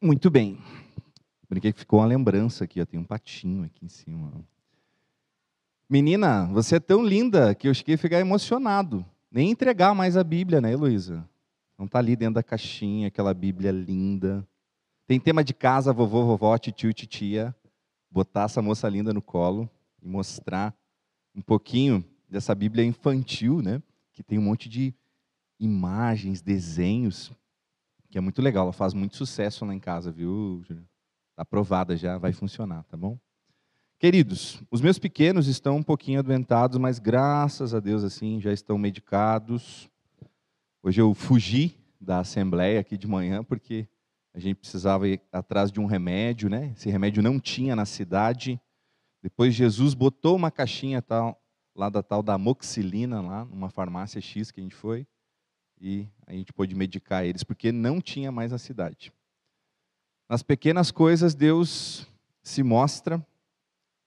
Muito bem. Brinquei que ficou uma lembrança aqui, ó. tem um patinho aqui em cima. Menina, você é tão linda que eu cheguei a ficar emocionado. Nem entregar mais a Bíblia, né, Heloísa? Não está ali dentro da caixinha, aquela Bíblia linda. Tem tema de casa, vovô, vovó, tio, titia. Botar essa moça linda no colo e mostrar um pouquinho dessa Bíblia infantil, né? Que tem um monte de imagens, desenhos, que é muito legal. Ela faz muito sucesso lá em casa, viu, Está aprovada já, vai funcionar, tá bom? Queridos, os meus pequenos estão um pouquinho adoentados, mas graças a Deus assim já estão medicados. Hoje eu fugi da assembleia aqui de manhã porque a gente precisava ir atrás de um remédio, né? Esse remédio não tinha na cidade. Depois Jesus botou uma caixinha tal lá da tal da moxilina lá numa farmácia X que a gente foi e a gente pôde medicar eles porque não tinha mais na cidade. Nas pequenas coisas Deus se mostra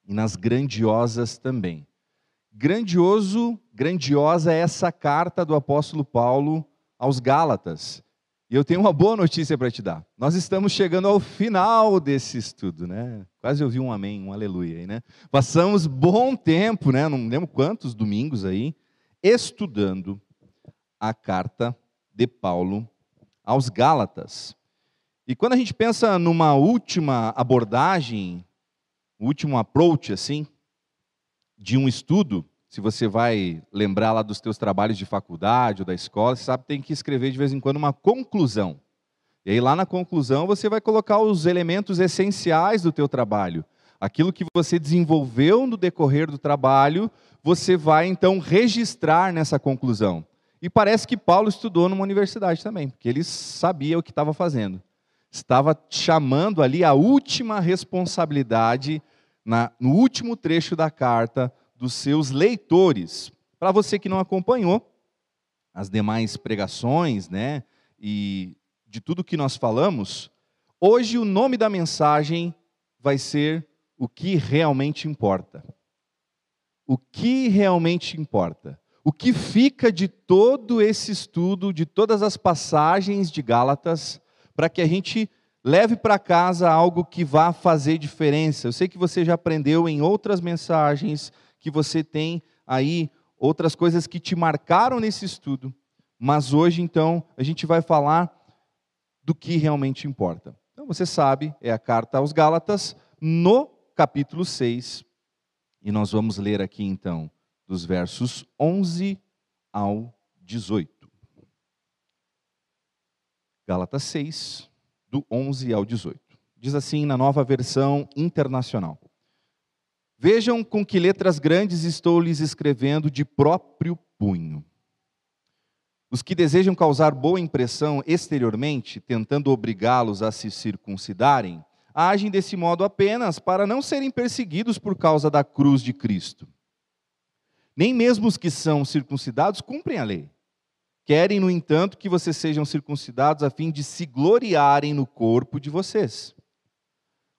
e nas grandiosas também. Grandioso, grandiosa é essa carta do apóstolo Paulo aos Gálatas. E eu tenho uma boa notícia para te dar. Nós estamos chegando ao final desse estudo, né? Quase ouvi um amém, um aleluia aí, né? Passamos bom tempo, né? Não lembro quantos domingos aí, estudando a carta de Paulo aos Gálatas. E quando a gente pensa numa última abordagem último approach, assim, de um estudo, se você vai lembrar lá dos teus trabalhos de faculdade ou da escola, você sabe que tem que escrever de vez em quando uma conclusão. E aí lá na conclusão você vai colocar os elementos essenciais do teu trabalho. Aquilo que você desenvolveu no decorrer do trabalho, você vai então registrar nessa conclusão. E parece que Paulo estudou numa universidade também, porque ele sabia o que estava fazendo. Estava chamando ali a última responsabilidade na, no último trecho da carta dos seus leitores. Para você que não acompanhou as demais pregações, né, e de tudo que nós falamos, hoje o nome da mensagem vai ser o que realmente importa. O que realmente importa. O que fica de todo esse estudo, de todas as passagens de Gálatas, para que a gente Leve para casa algo que vá fazer diferença. Eu sei que você já aprendeu em outras mensagens, que você tem aí outras coisas que te marcaram nesse estudo, mas hoje então a gente vai falar do que realmente importa. Então você sabe, é a carta aos Gálatas, no capítulo 6, e nós vamos ler aqui então dos versos 11 ao 18. Gálatas 6, do 11 ao 18. Diz assim na nova versão internacional: Vejam com que letras grandes estou lhes escrevendo de próprio punho. Os que desejam causar boa impressão exteriormente, tentando obrigá-los a se circuncidarem, agem desse modo apenas para não serem perseguidos por causa da cruz de Cristo. Nem mesmo os que são circuncidados cumprem a lei. Querem, no entanto, que vocês sejam circuncidados a fim de se gloriarem no corpo de vocês.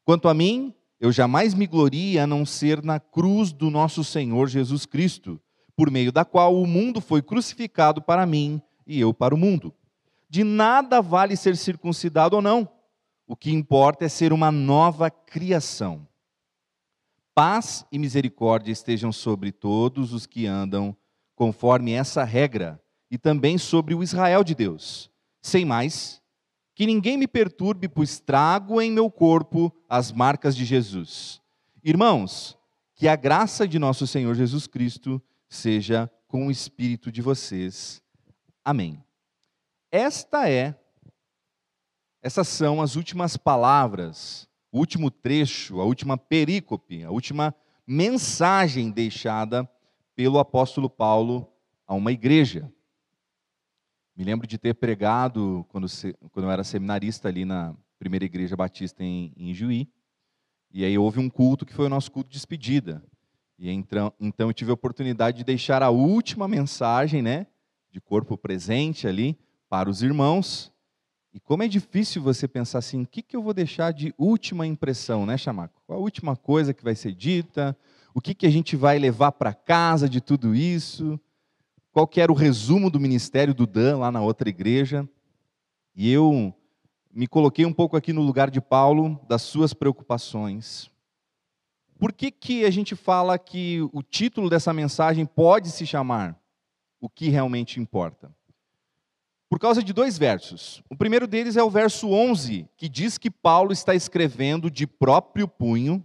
Quanto a mim, eu jamais me glorie a não ser na cruz do nosso Senhor Jesus Cristo, por meio da qual o mundo foi crucificado para mim e eu para o mundo. De nada vale ser circuncidado ou não. O que importa é ser uma nova criação. Paz e misericórdia estejam sobre todos os que andam conforme essa regra e também sobre o Israel de Deus. Sem mais, que ninguém me perturbe, pois trago em meu corpo as marcas de Jesus. Irmãos, que a graça de nosso Senhor Jesus Cristo seja com o espírito de vocês. Amém. Esta é essas são as últimas palavras, o último trecho, a última perícope, a última mensagem deixada pelo apóstolo Paulo a uma igreja. Me lembro de ter pregado quando, quando eu era seminarista ali na primeira igreja batista em, em Juí. E aí houve um culto que foi o nosso culto de despedida. E então, então eu tive a oportunidade de deixar a última mensagem, né, de corpo presente ali para os irmãos. E como é difícil você pensar assim, o que, que eu vou deixar de última impressão, né, Chamaco? Qual a última coisa que vai ser dita? O que, que a gente vai levar para casa de tudo isso? qual que era o resumo do ministério do Dan lá na outra igreja. E eu me coloquei um pouco aqui no lugar de Paulo, das suas preocupações. Por que, que a gente fala que o título dessa mensagem pode se chamar O que realmente importa? Por causa de dois versos. O primeiro deles é o verso 11, que diz que Paulo está escrevendo de próprio punho,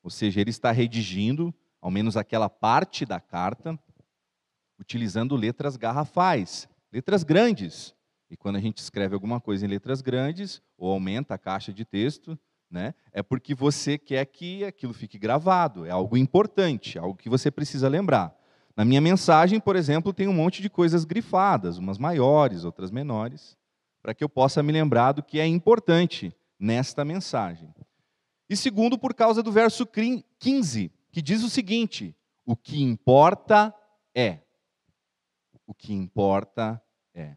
ou seja, ele está redigindo, ao menos aquela parte da carta, utilizando letras garrafais, letras grandes. E quando a gente escreve alguma coisa em letras grandes, ou aumenta a caixa de texto, né, é porque você quer que aquilo fique gravado, é algo importante, algo que você precisa lembrar. Na minha mensagem, por exemplo, tem um monte de coisas grifadas, umas maiores, outras menores, para que eu possa me lembrar do que é importante nesta mensagem. E segundo, por causa do verso 15, que diz o seguinte: o que importa é. O que importa é.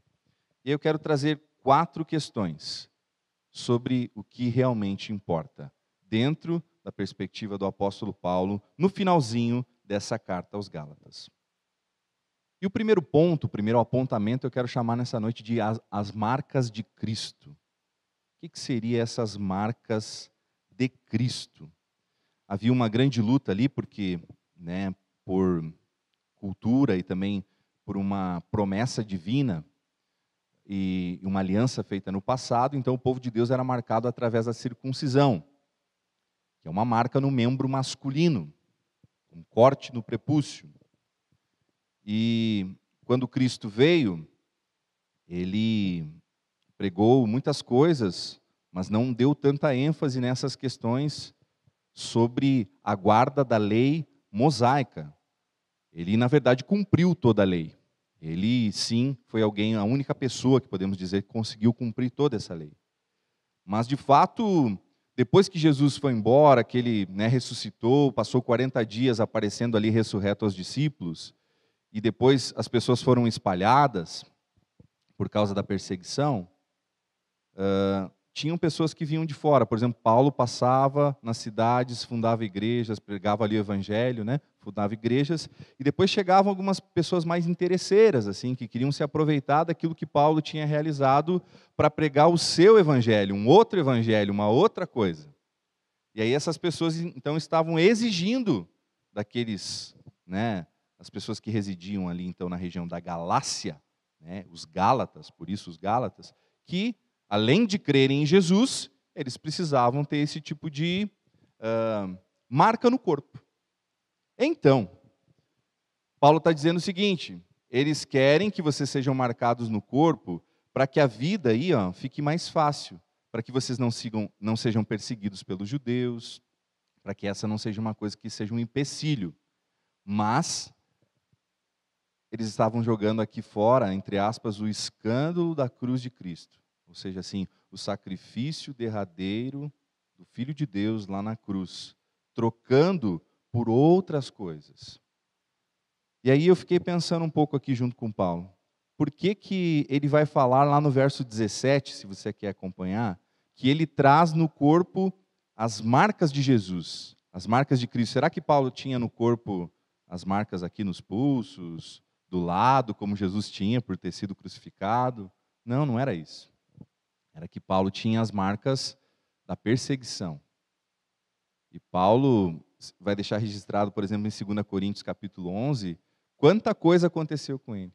E eu quero trazer quatro questões sobre o que realmente importa, dentro da perspectiva do apóstolo Paulo, no finalzinho dessa carta aos Gálatas. E o primeiro ponto, o primeiro apontamento, eu quero chamar nessa noite de as, as marcas de Cristo. O que, que seriam essas marcas de Cristo? Havia uma grande luta ali, porque, né, por cultura e também por uma promessa divina, e uma aliança feita no passado, então o povo de Deus era marcado através da circuncisão, que é uma marca no membro masculino, um corte no prepúcio. E quando Cristo veio, ele pregou muitas coisas, mas não deu tanta ênfase nessas questões sobre a guarda da lei mosaica. Ele, na verdade, cumpriu toda a lei. Ele, sim, foi alguém, a única pessoa que podemos dizer que conseguiu cumprir toda essa lei. Mas, de fato, depois que Jesus foi embora, que ele né, ressuscitou, passou 40 dias aparecendo ali ressurreto aos discípulos, e depois as pessoas foram espalhadas por causa da perseguição, uh, tinham pessoas que vinham de fora. Por exemplo, Paulo passava nas cidades, fundava igrejas, pregava ali o evangelho, né? fundava igrejas, e depois chegavam algumas pessoas mais interesseiras, assim, que queriam se aproveitar daquilo que Paulo tinha realizado para pregar o seu evangelho, um outro evangelho, uma outra coisa. E aí essas pessoas então estavam exigindo daqueles, né, as pessoas que residiam ali então na região da Galácia, né, os Gálatas, por isso os Gálatas, que além de crerem em Jesus, eles precisavam ter esse tipo de uh, marca no corpo. Então, Paulo está dizendo o seguinte: eles querem que vocês sejam marcados no corpo para que a vida aí ó, fique mais fácil, para que vocês não, sigam, não sejam perseguidos pelos judeus, para que essa não seja uma coisa que seja um empecilho. Mas eles estavam jogando aqui fora, entre aspas, o escândalo da cruz de Cristo. Ou seja, assim, o sacrifício derradeiro do Filho de Deus lá na cruz, trocando por outras coisas. E aí eu fiquei pensando um pouco aqui junto com Paulo. Por que, que ele vai falar lá no verso 17, se você quer acompanhar, que ele traz no corpo as marcas de Jesus, as marcas de Cristo. Será que Paulo tinha no corpo as marcas aqui nos pulsos, do lado, como Jesus tinha por ter sido crucificado? Não, não era isso era que Paulo tinha as marcas da perseguição. E Paulo vai deixar registrado, por exemplo, em 2 Coríntios capítulo 11, quanta coisa aconteceu com ele.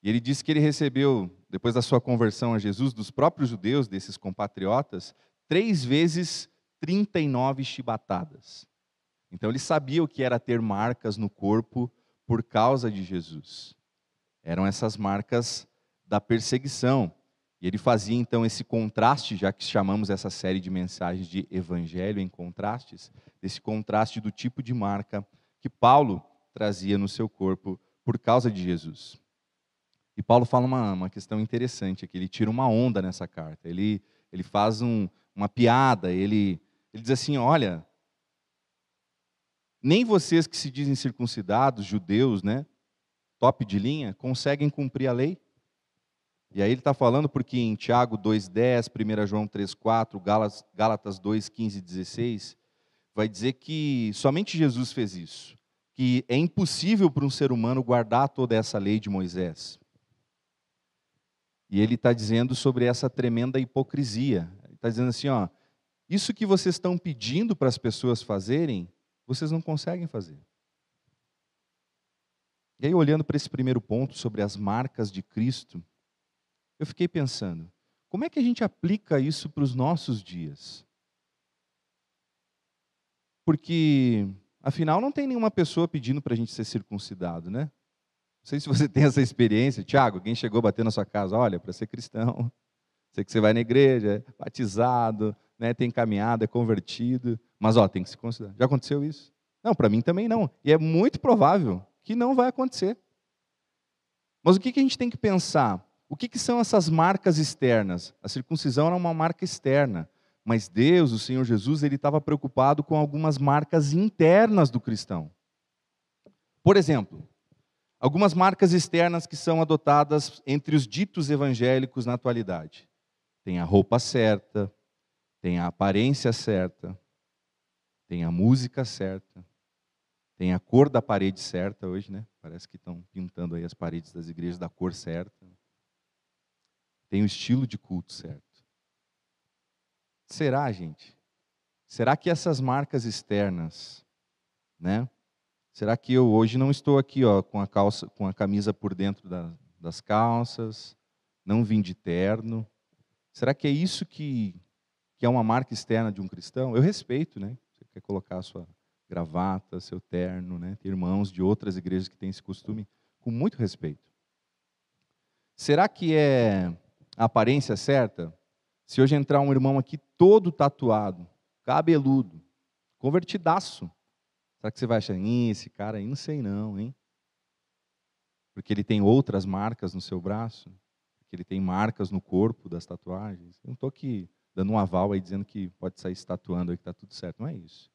E ele disse que ele recebeu, depois da sua conversão a Jesus, dos próprios judeus, desses compatriotas, três vezes 39 chibatadas. Então ele sabia o que era ter marcas no corpo por causa de Jesus. Eram essas marcas da perseguição. E ele fazia então esse contraste, já que chamamos essa série de mensagens de evangelho em contrastes, desse contraste do tipo de marca que Paulo trazia no seu corpo por causa de Jesus. E Paulo fala uma, uma questão interessante aqui, ele tira uma onda nessa carta, ele, ele faz um, uma piada, ele, ele diz assim: olha, nem vocês que se dizem circuncidados, judeus, né, top de linha, conseguem cumprir a lei. E aí ele está falando porque em Tiago 2,10, 1 João 3,4, Gálatas 2, 15 e 16, vai dizer que somente Jesus fez isso. Que é impossível para um ser humano guardar toda essa lei de Moisés. E ele está dizendo sobre essa tremenda hipocrisia. Ele está dizendo assim: ó, isso que vocês estão pedindo para as pessoas fazerem, vocês não conseguem fazer. E aí, olhando para esse primeiro ponto sobre as marcas de Cristo, eu fiquei pensando: como é que a gente aplica isso para os nossos dias? Porque, afinal, não tem nenhuma pessoa pedindo para a gente ser circuncidado, né? Não sei se você tem essa experiência. Tiago, alguém chegou a bater na sua casa, olha, para ser cristão, sei que você vai na igreja, é batizado, né, tem caminhada, é convertido, mas ó, tem que se considerar. Já aconteceu isso? Não, para mim também não. E é muito provável que não vai acontecer. Mas o que, que a gente tem que pensar? O que, que são essas marcas externas? A circuncisão era uma marca externa, mas Deus, o Senhor Jesus, ele estava preocupado com algumas marcas internas do cristão. Por exemplo, algumas marcas externas que são adotadas entre os ditos evangélicos na atualidade. Tem a roupa certa, tem a aparência certa, tem a música certa, tem a cor da parede certa hoje, né? Parece que estão pintando aí as paredes das igrejas da cor certa. Tem o estilo de culto certo. Será, gente? Será que essas marcas externas, né? Será que eu hoje não estou aqui, ó, com a calça, com a camisa por dentro da, das calças, não vim de terno? Será que é isso que, que é uma marca externa de um cristão? Eu respeito, né? Você quer colocar a sua gravata, seu terno, né? Tem irmãos de outras igrejas que têm esse costume com muito respeito. Será que é a aparência certa? Se hoje entrar um irmão aqui todo tatuado, cabeludo, convertidaço, será que você vai achar, esse cara aí não sei não, hein? Porque ele tem outras marcas no seu braço, porque ele tem marcas no corpo das tatuagens. Eu não estou aqui dando um aval aí dizendo que pode sair se tatuando aí que está tudo certo, não é isso.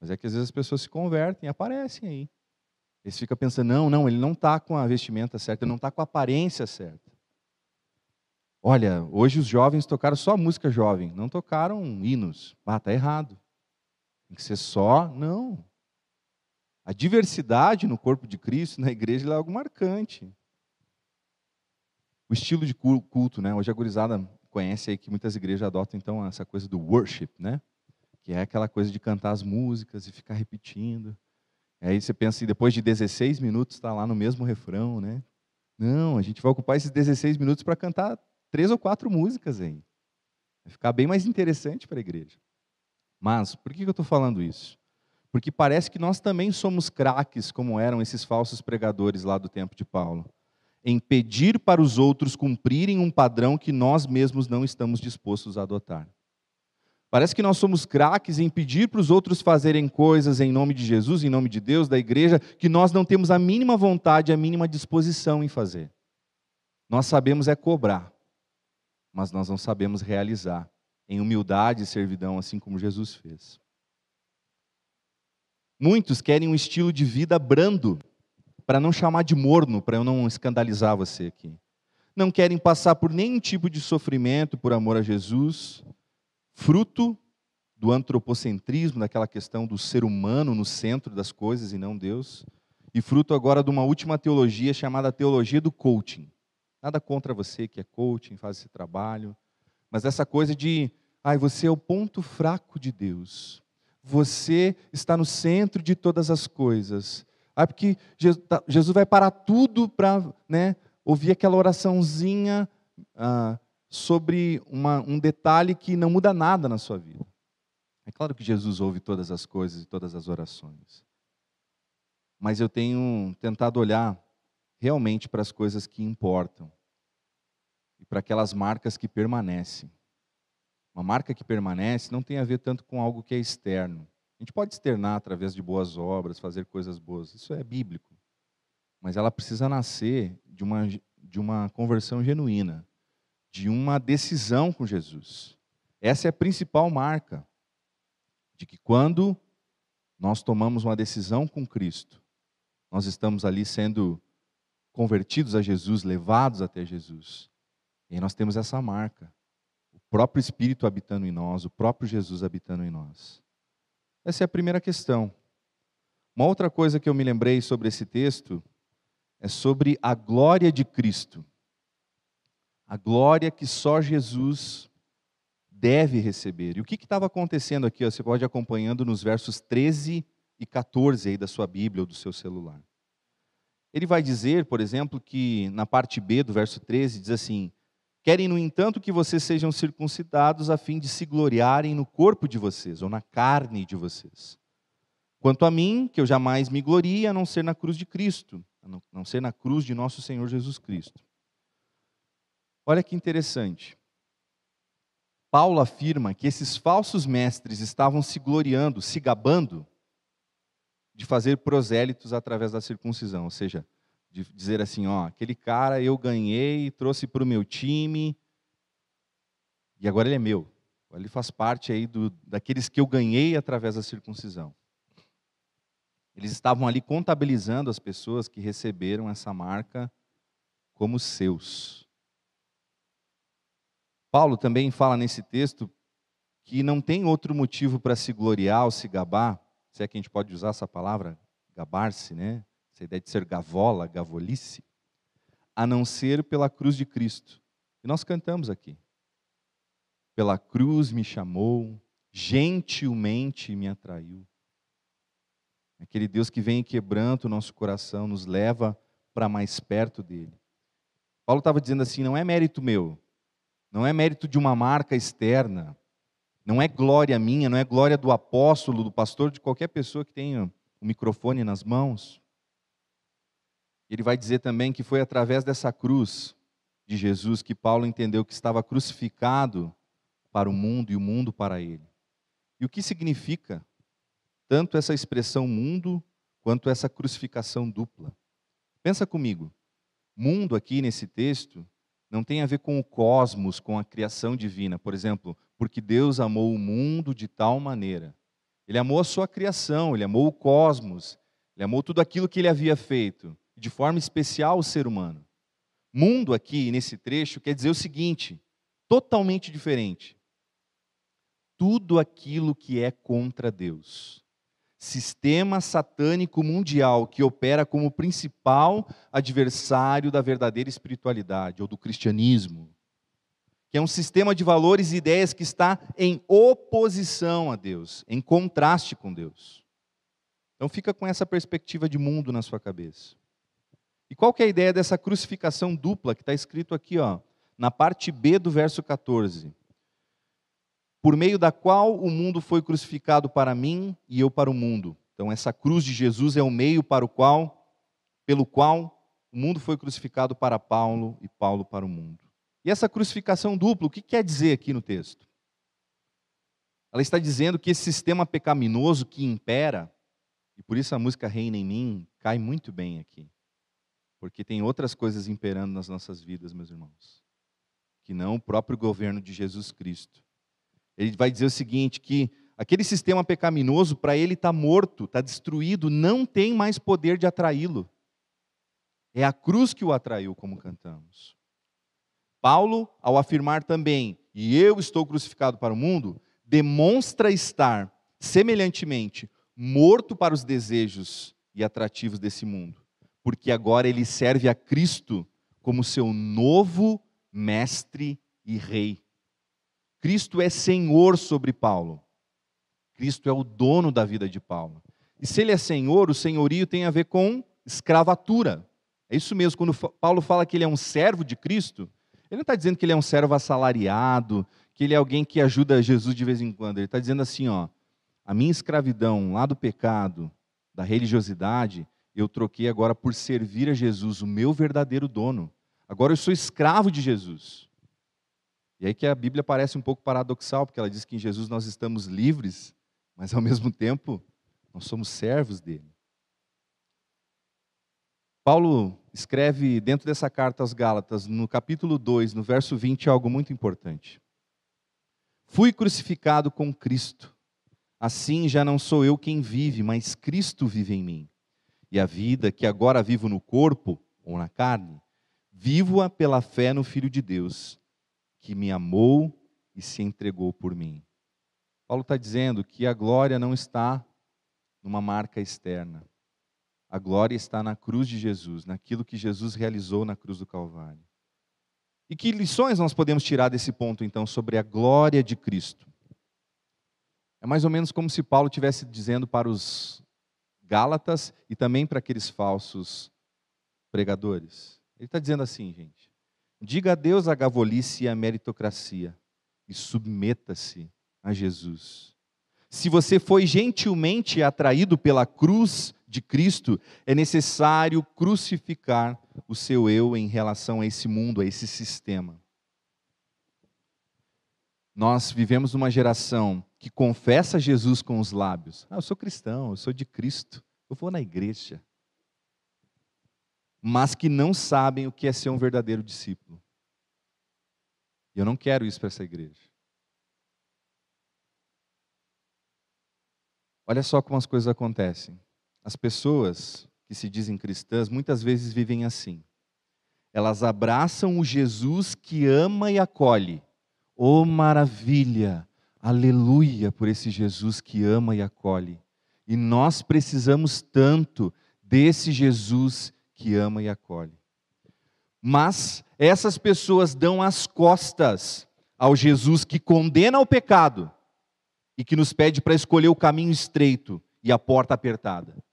Mas é que às vezes as pessoas se convertem, aparecem aí. Eles ficam pensando, não, não, ele não está com a vestimenta certa, ele não está com a aparência certa. Olha, hoje os jovens tocaram só música jovem, não tocaram hinos. Ah, está errado. Tem que ser só, não. A diversidade no corpo de Cristo, na igreja, é algo marcante. O estilo de culto, né? Hoje a gurizada conhece aí que muitas igrejas adotam então essa coisa do worship, né? que é aquela coisa de cantar as músicas e ficar repetindo. Aí você pensa assim, depois de 16 minutos está lá no mesmo refrão, né? Não, a gente vai ocupar esses 16 minutos para cantar três ou quatro músicas aí. Vai ficar bem mais interessante para a igreja. Mas, por que eu estou falando isso? Porque parece que nós também somos craques, como eram esses falsos pregadores lá do tempo de Paulo, em pedir para os outros cumprirem um padrão que nós mesmos não estamos dispostos a adotar. Parece que nós somos craques em pedir para os outros fazerem coisas em nome de Jesus, em nome de Deus, da igreja, que nós não temos a mínima vontade, a mínima disposição em fazer. Nós sabemos é cobrar, mas nós não sabemos realizar em humildade e servidão, assim como Jesus fez. Muitos querem um estilo de vida brando, para não chamar de morno, para eu não escandalizar você aqui. Não querem passar por nenhum tipo de sofrimento por amor a Jesus fruto do antropocentrismo, daquela questão do ser humano no centro das coisas e não Deus, e fruto agora de uma última teologia chamada teologia do coaching. Nada contra você que é coaching, faz esse trabalho, mas essa coisa de, ai, você é o ponto fraco de Deus. Você está no centro de todas as coisas. Ah, porque tá, Jesus vai parar tudo para né, ouvir aquela oraçãozinha ah, sobre uma, um detalhe que não muda nada na sua vida. É claro que Jesus ouve todas as coisas e todas as orações. Mas eu tenho tentado olhar realmente para as coisas que importam e para aquelas marcas que permanecem. Uma marca que permanece não tem a ver tanto com algo que é externo. A gente pode externar através de boas obras, fazer coisas boas, isso é bíblico. Mas ela precisa nascer de uma, de uma conversão genuína de uma decisão com Jesus. Essa é a principal marca de que quando nós tomamos uma decisão com Cristo, nós estamos ali sendo convertidos a Jesus, levados até Jesus. E nós temos essa marca. O próprio Espírito habitando em nós, o próprio Jesus habitando em nós. Essa é a primeira questão. Uma outra coisa que eu me lembrei sobre esse texto é sobre a glória de Cristo A glória que só Jesus deve receber. E o que estava acontecendo aqui? Ó, você pode ir acompanhando nos versos 13 e 14 aí da sua Bíblia ou do seu celular. Ele vai dizer, por exemplo, que na parte B do verso 13 diz assim: Querem, no entanto, que vocês sejam circuncidados a fim de se gloriarem no corpo de vocês ou na carne de vocês. Quanto a mim, que eu jamais me glorie a não ser na cruz de Cristo, a não ser na cruz de nosso Senhor Jesus Cristo. Olha que interessante. Paulo afirma que esses falsos mestres estavam se gloriando, se gabando de fazer prosélitos através da circuncisão, ou seja, de dizer assim, ó, aquele cara eu ganhei, trouxe para o meu time e agora ele é meu. Ele faz parte aí do, daqueles que eu ganhei através da circuncisão. Eles estavam ali contabilizando as pessoas que receberam essa marca como seus. Paulo também fala nesse texto que não tem outro motivo para se gloriar ou se gabar, se é que a gente pode usar essa palavra, gabar-se, né? Essa ideia de ser gavola, gavolice, a não ser pela cruz de Cristo. E nós cantamos aqui. Pela cruz me chamou, gentilmente me atraiu. Aquele Deus que vem e quebranta o nosso coração, nos leva para mais perto dele. Paulo estava dizendo assim: não é mérito meu, não é mérito de uma marca externa, não é glória minha, não é glória do apóstolo, do pastor, de qualquer pessoa que tenha o microfone nas mãos. Ele vai dizer também que foi através dessa cruz de Jesus que Paulo entendeu que estava crucificado para o mundo e o mundo para ele. E o que significa tanto essa expressão mundo quanto essa crucificação dupla? Pensa comigo. Mundo aqui nesse texto não tem a ver com o cosmos, com a criação divina. Por exemplo, porque Deus amou o mundo de tal maneira. Ele amou a sua criação, ele amou o cosmos, ele amou tudo aquilo que ele havia feito, de forma especial o ser humano. Mundo aqui, nesse trecho, quer dizer o seguinte: totalmente diferente. Tudo aquilo que é contra Deus sistema satânico mundial que opera como principal adversário da verdadeira espiritualidade ou do cristianismo, que é um sistema de valores e ideias que está em oposição a Deus, em contraste com Deus. Então fica com essa perspectiva de mundo na sua cabeça. E qual que é a ideia dessa crucificação dupla que está escrito aqui, ó, na parte B do verso 14? por meio da qual o mundo foi crucificado para mim e eu para o mundo. Então essa cruz de Jesus é o meio para o qual pelo qual o mundo foi crucificado para Paulo e Paulo para o mundo. E essa crucificação dupla, o que quer dizer aqui no texto? Ela está dizendo que esse sistema pecaminoso que impera, e por isso a música Reina em mim cai muito bem aqui. Porque tem outras coisas imperando nas nossas vidas, meus irmãos, que não o próprio governo de Jesus Cristo. Ele vai dizer o seguinte: que aquele sistema pecaminoso, para ele está morto, está destruído, não tem mais poder de atraí-lo. É a cruz que o atraiu, como cantamos. Paulo, ao afirmar também, e eu estou crucificado para o mundo, demonstra estar, semelhantemente, morto para os desejos e atrativos desse mundo, porque agora ele serve a Cristo como seu novo mestre e rei. Cristo é Senhor sobre Paulo. Cristo é o dono da vida de Paulo. E se ele é Senhor, o senhorio tem a ver com escravatura. É isso mesmo, quando Paulo fala que ele é um servo de Cristo, ele não está dizendo que ele é um servo assalariado, que ele é alguém que ajuda Jesus de vez em quando. Ele está dizendo assim: ó, a minha escravidão lá do pecado, da religiosidade, eu troquei agora por servir a Jesus, o meu verdadeiro dono. Agora eu sou escravo de Jesus. E aí que a Bíblia parece um pouco paradoxal, porque ela diz que em Jesus nós estamos livres, mas ao mesmo tempo nós somos servos dele. Paulo escreve dentro dessa carta aos Gálatas, no capítulo 2, no verso 20, algo muito importante. Fui crucificado com Cristo. Assim já não sou eu quem vive, mas Cristo vive em mim. E a vida que agora vivo no corpo ou na carne, vivo-a pela fé no Filho de Deus que me amou e se entregou por mim. Paulo está dizendo que a glória não está numa marca externa. A glória está na cruz de Jesus, naquilo que Jesus realizou na cruz do Calvário. E que lições nós podemos tirar desse ponto, então, sobre a glória de Cristo? É mais ou menos como se Paulo estivesse dizendo para os Gálatas e também para aqueles falsos pregadores. Ele está dizendo assim, gente: diga adeus à gavolice e à meritocracia e submeta-se a Jesus. Se você foi gentilmente atraído pela cruz de Cristo, é necessário crucificar o seu eu em relação a esse mundo, a esse sistema. Nós vivemos numa geração que confessa Jesus com os lábios. Ah, eu sou cristão, eu sou de Cristo, eu vou na igreja. Mas que não sabem o que é ser um verdadeiro discípulo. E eu não quero isso para essa igreja. Olha só como as coisas acontecem. As pessoas que se dizem cristãs muitas vezes vivem assim. Elas abraçam o Jesus que ama e acolhe. Oh maravilha! Aleluia por esse Jesus que ama e acolhe. E nós precisamos tanto desse Jesus que ama e acolhe. Mas essas pessoas dão as costas ao Jesus que condena o pecado e que nos pede para escolher o caminho estreito e a porta apertada.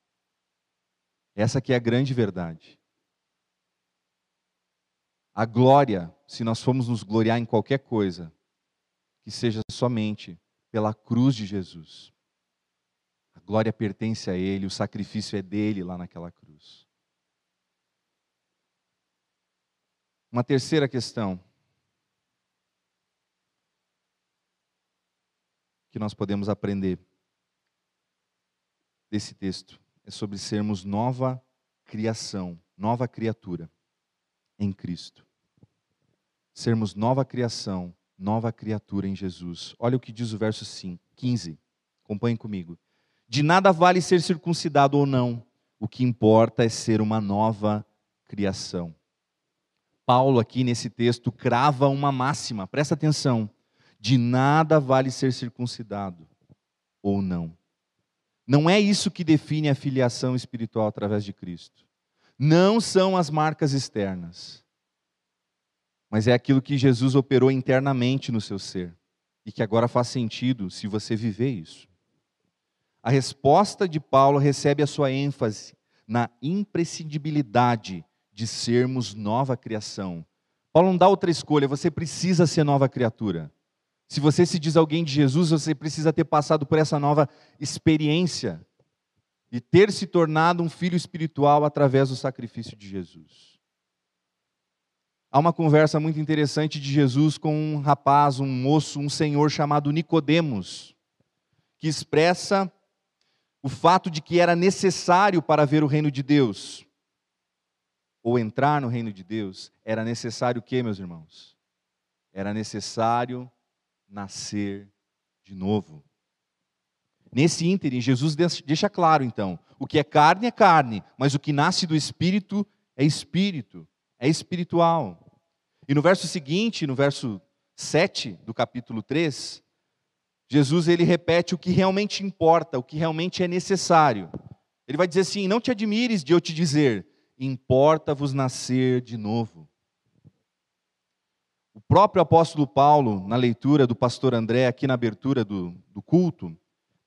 Essa que é a grande verdade. A glória, se nós formos nos gloriar em qualquer coisa, que seja somente pela cruz de Jesus. A glória pertence a Ele, o sacrifício é dele lá naquela cruz. Uma terceira questão que nós podemos aprender desse texto é sobre sermos nova criação, nova criatura em Cristo. Sermos nova criação, nova criatura em Jesus. Olha o que diz o verso 15. Acompanhe comigo. De nada vale ser circuncidado ou não, o que importa é ser uma nova criação. Paulo, aqui nesse texto, crava uma máxima, presta atenção de nada vale ser circuncidado ou não. Não é isso que define a filiação espiritual através de Cristo. Não são as marcas externas, mas é aquilo que Jesus operou internamente no seu ser e que agora faz sentido se você viver isso. A resposta de Paulo recebe a sua ênfase na imprescindibilidade de sermos nova criação. Paulo não dá outra escolha, você precisa ser nova criatura. Se você se diz alguém de Jesus, você precisa ter passado por essa nova experiência e ter se tornado um filho espiritual através do sacrifício de Jesus. Há uma conversa muito interessante de Jesus com um rapaz, um moço, um senhor chamado Nicodemos, que expressa o fato de que era necessário para ver o reino de Deus ou entrar no reino de Deus, era necessário o que, meus irmãos? Era necessário nascer de novo. Nesse ínterim, Jesus deixa claro, então, o que é carne é carne, mas o que nasce do Espírito é Espírito, é espiritual. E no verso seguinte, no verso 7 do capítulo 3, Jesus ele repete o que realmente importa, o que realmente é necessário. Ele vai dizer assim: Não te admires de eu te dizer, importa-vos nascer de novo. O próprio apóstolo Paulo, na leitura do pastor André, aqui na abertura do, do culto,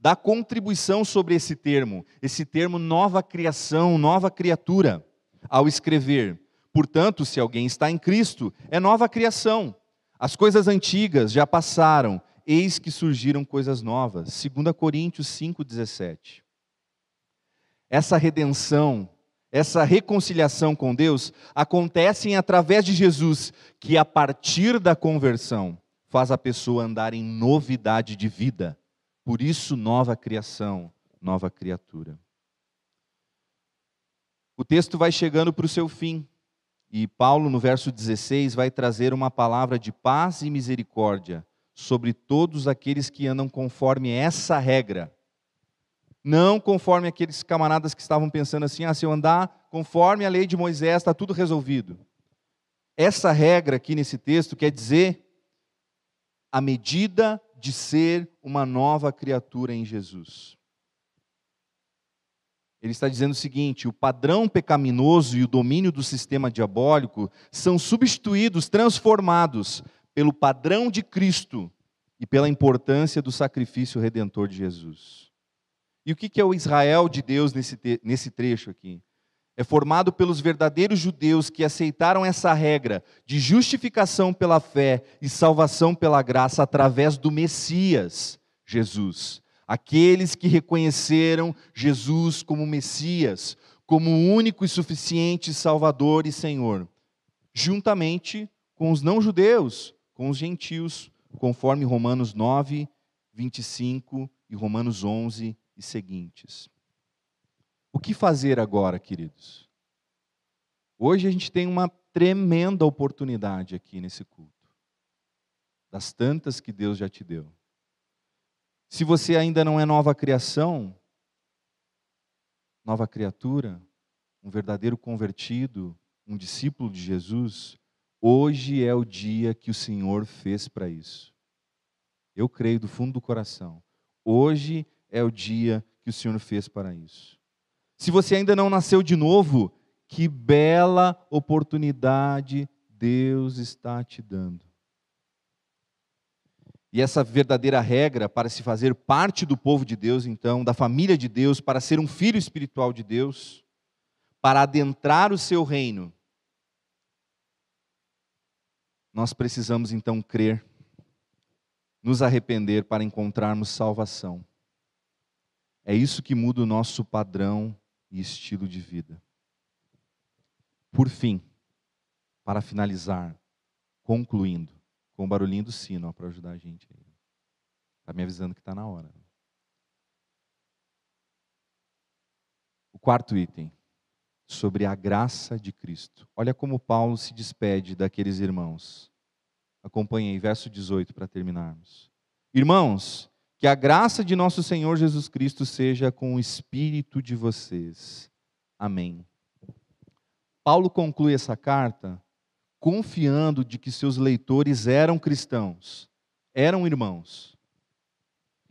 dá contribuição sobre esse termo, esse termo nova criação, nova criatura, ao escrever. Portanto, se alguém está em Cristo, é nova criação. As coisas antigas já passaram, eis que surgiram coisas novas. 2 Coríntios 5,17. Essa redenção essa reconciliação com Deus acontece através de Jesus, que a partir da conversão faz a pessoa andar em novidade de vida. Por isso, nova criação, nova criatura. O texto vai chegando para o seu fim, e Paulo, no verso 16, vai trazer uma palavra de paz e misericórdia sobre todos aqueles que andam conforme essa regra não conforme aqueles camaradas que estavam pensando assim: ah, se eu andar conforme a lei de Moisés, está tudo resolvido. Essa regra aqui nesse texto quer dizer a medida de ser uma nova criatura em Jesus. Ele está dizendo o seguinte: o padrão pecaminoso e o domínio do sistema diabólico são substituídos, transformados pelo padrão de Cristo e pela importância do sacrifício redentor de Jesus. E o que é o Israel de Deus nesse, trecho aqui? É formado pelos verdadeiros judeus que aceitaram essa regra de justificação pela fé e salvação pela graça através do Messias, Jesus. Aqueles que reconheceram Jesus como Messias, como o único e suficiente Salvador e Senhor, juntamente com os não-judeus, com os gentios, conforme Romanos 9, 25 e Romanos 11 e seguintes. O que fazer agora, queridos? Hoje a gente tem uma tremenda oportunidade aqui nesse culto, das tantas que Deus já te deu. Se você ainda não é nova criação, nova criatura, um verdadeiro convertido, um discípulo de Jesus, hoje é o dia que o Senhor fez para isso. Eu creio do fundo do coração. Hoje é o dia que o Senhor fez para isso. Se você ainda não nasceu de novo, que bela oportunidade Deus está te dando. E essa verdadeira regra para se fazer parte do povo de Deus, então, da família de Deus, para ser um filho espiritual de Deus, para adentrar o seu reino, nós precisamos então crer, nos arrepender para encontrarmos salvação. É isso que muda o nosso padrão e estilo de vida. Por fim, para finalizar, concluindo, com o barulhinho do sino para ajudar a gente aí. Está me avisando que está na hora. O quarto item, sobre a graça de Cristo. Olha como Paulo se despede daqueles irmãos. Acompanhei, verso 18 para terminarmos. Irmãos, que a graça de nosso Senhor Jesus Cristo seja com o espírito de vocês. Amém. Paulo conclui essa carta confiando de que seus leitores eram cristãos, eram irmãos,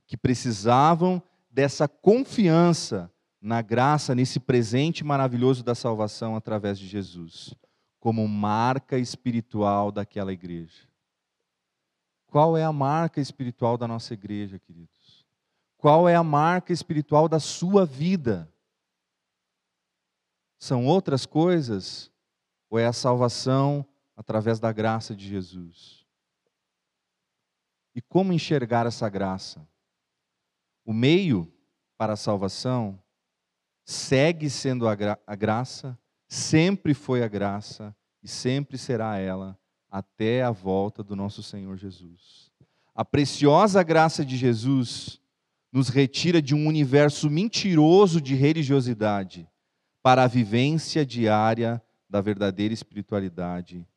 que precisavam dessa confiança na graça, nesse presente maravilhoso da salvação através de Jesus, como marca espiritual daquela igreja. Qual é a marca espiritual da nossa igreja, queridos? Qual é a marca espiritual da sua vida? São outras coisas? Ou é a salvação através da graça de Jesus. E como enxergar essa graça? O meio para a salvação segue sendo a, gra a graça, sempre foi a graça e sempre será ela até a volta do nosso Senhor Jesus. A preciosa graça de Jesus nos retira de um universo mentiroso de religiosidade para a vivência diária da verdadeira espiritualidade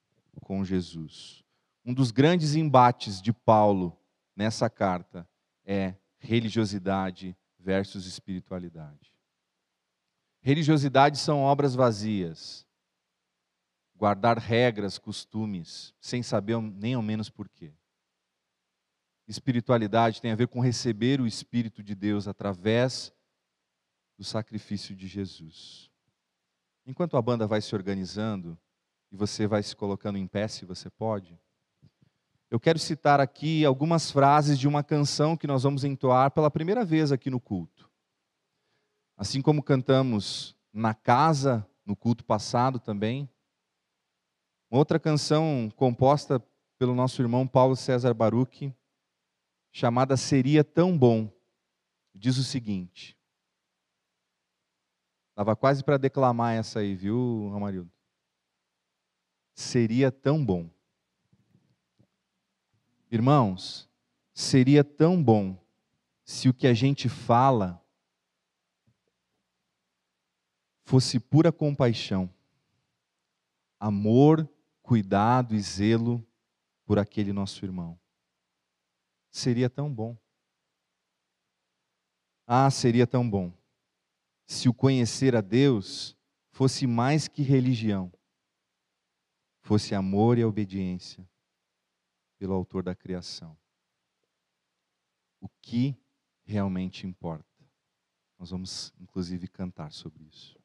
com Jesus. Um dos grandes embates de Paulo nessa carta é religiosidade versus espiritualidade. Religiosidade são obras vazias, guardar regras, costumes, sem saber nem ao menos porquê. Espiritualidade tem a ver com receber o Espírito de Deus através do sacrifício de Jesus. Enquanto a banda vai se organizando, e você vai se colocando em pé, se você pode. Eu quero citar aqui algumas frases de uma canção que nós vamos entoar pela primeira vez aqui no culto. Assim como cantamos na casa, no culto passado também. Outra canção composta pelo nosso irmão Paulo César Baruch, chamada Seria Tão Bom, diz o seguinte. Estava quase para declamar essa aí, viu, Amarildo? seria tão bom. Irmãos, seria tão bom se o que a gente fala fosse pura compaixão, amor, cuidado e zelo por aquele nosso irmão. Seria tão bom. Ah, seria tão bom se o conhecer a Deus fosse mais que religião, fosse amor e obediência pelo autor da criação. O que realmente importa. Nós vamos, inclusive, cantar sobre isso.